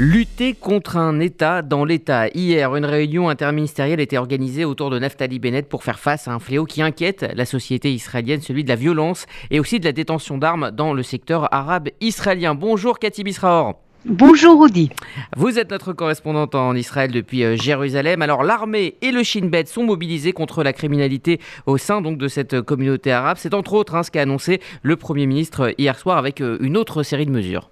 Lutter contre un État dans l'État. Hier, une réunion interministérielle était organisée autour de Naftali Bennett pour faire face à un fléau qui inquiète la société israélienne, celui de la violence et aussi de la détention d'armes dans le secteur arabe israélien. Bonjour Cathy Bisraor. Bonjour Audi. Vous êtes notre correspondante en Israël depuis euh, Jérusalem. Alors l'armée et le Shin Bet sont mobilisés contre la criminalité au sein donc de cette communauté arabe. C'est entre autres hein, ce qu'a annoncé le Premier ministre hier soir avec euh, une autre série de mesures.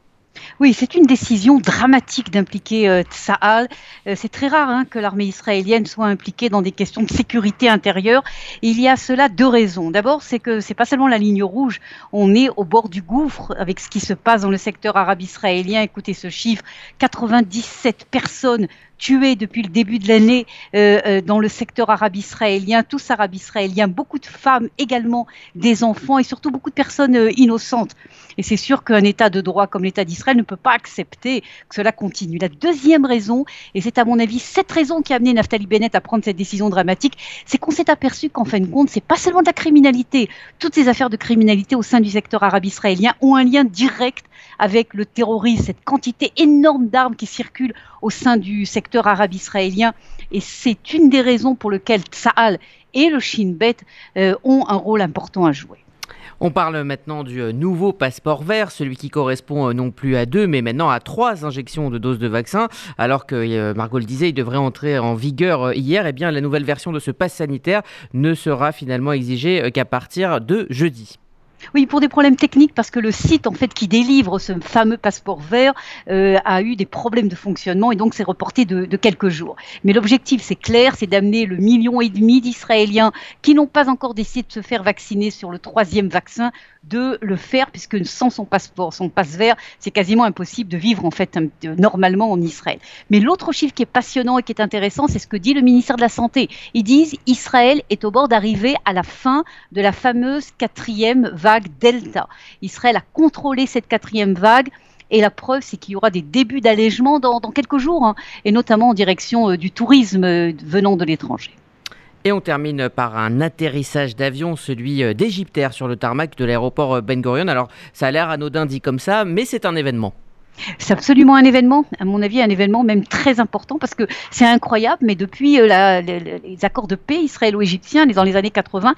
Oui, c'est une décision dramatique d'impliquer euh. Euh, c'est très rare hein, que l'armée israélienne soit impliquée dans des questions de sécurité intérieure. il y a cela deux raisons. D'abord, c'est que c'est pas seulement la ligne rouge. On est au bord du gouffre avec ce qui se passe dans le secteur arabe israélien. Écoutez ce chiffre 97 personnes tués depuis le début de l'année euh, euh, dans le secteur arabe israélien, tous arabes israéliens, beaucoup de femmes également, des enfants et surtout beaucoup de personnes euh, innocentes. Et c'est sûr qu'un État de droit comme l'État d'Israël ne peut pas accepter que cela continue. La deuxième raison, et c'est à mon avis cette raison qui a amené Naftali Bennett à prendre cette décision dramatique, c'est qu'on s'est aperçu qu'en fin de compte, c'est pas seulement de la criminalité. Toutes ces affaires de criminalité au sein du secteur arabe israélien ont un lien direct avec le terrorisme, cette quantité énorme d'armes qui circulent au sein du secteur arabe israélien. Et c'est une des raisons pour lesquelles Tsahal et le Shin Bet euh, ont un rôle important à jouer. On parle maintenant du euh, nouveau passeport vert, celui qui correspond euh, non plus à deux, mais maintenant à trois injections de doses de vaccin. Alors que Margot le disait, il devrait entrer en vigueur hier. Eh bien, la nouvelle version de ce pass sanitaire ne sera finalement exigée qu'à partir de jeudi. Oui, pour des problèmes techniques, parce que le site en fait qui délivre ce fameux passeport vert euh, a eu des problèmes de fonctionnement et donc c'est reporté de, de, quelques jours. Mais l'objectif, c'est clair, c'est d'amener le million et demi d'Israéliens qui n'ont pas encore décidé de se faire vacciner sur le troisième vaccin de le faire, puisque sans son passeport, son passe vert, c'est quasiment impossible de vivre en fait normalement en Israël. Mais l'autre chiffre qui est passionnant et qui est intéressant, c'est ce que dit le ministère de la Santé. Ils disent Israël est au bord d'arriver à la fin de la fameuse quatrième vague Delta. Israël a contrôlé cette quatrième vague. Et la preuve, c'est qu'il y aura des débuts d'allègement dans, quelques jours, hein, et notamment en direction euh, du tourisme euh, venant de l'étranger. Et on termine par un atterrissage d'avion, celui euh, d'Égyptaire sur le tarmac de l'aéroport Ben Gurion. Alors ça a l'air anodin dit comme ça, mais c'est un événement. C'est absolument un événement, à mon avis, un événement même très important parce que c'est incroyable, mais depuis euh, les, accords de paix israélo-égyptiens dans les années 80,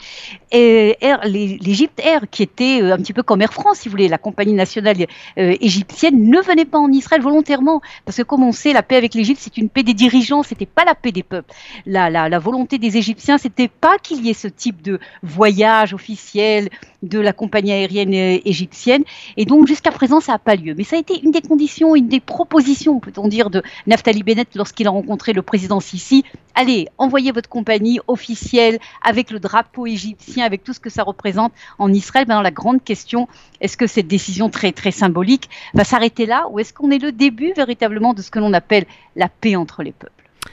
l'Égypte Air, qui était euh, un petit peu comme Air France, si vous voulez, la compagnie nationale euh, égyptienne, ne venait pas en Israël volontairement parce que, comme on sait, la paix avec l'Égypte, c'est une paix des dirigeants, c'était pas la paix des peuples. La, la, la volonté des Égyptiens, c'était pas qu'il y ait ce type de voyage officiel de la compagnie aérienne égyptienne, et donc jusqu'à présent, ça n'a pas lieu. Mais ça a été une des conditions, une des propositions, peut-on dire, de Naftali Bennett lorsqu'il a rencontré le président Sisi. Allez, envoyez votre compagnie officielle avec le drapeau égyptien, avec tout ce que ça représente en Israël. Maintenant, la grande question, est-ce que cette décision très, très symbolique va s'arrêter là ou est-ce qu'on est le début véritablement de ce que l'on appelle la paix entre les peuples?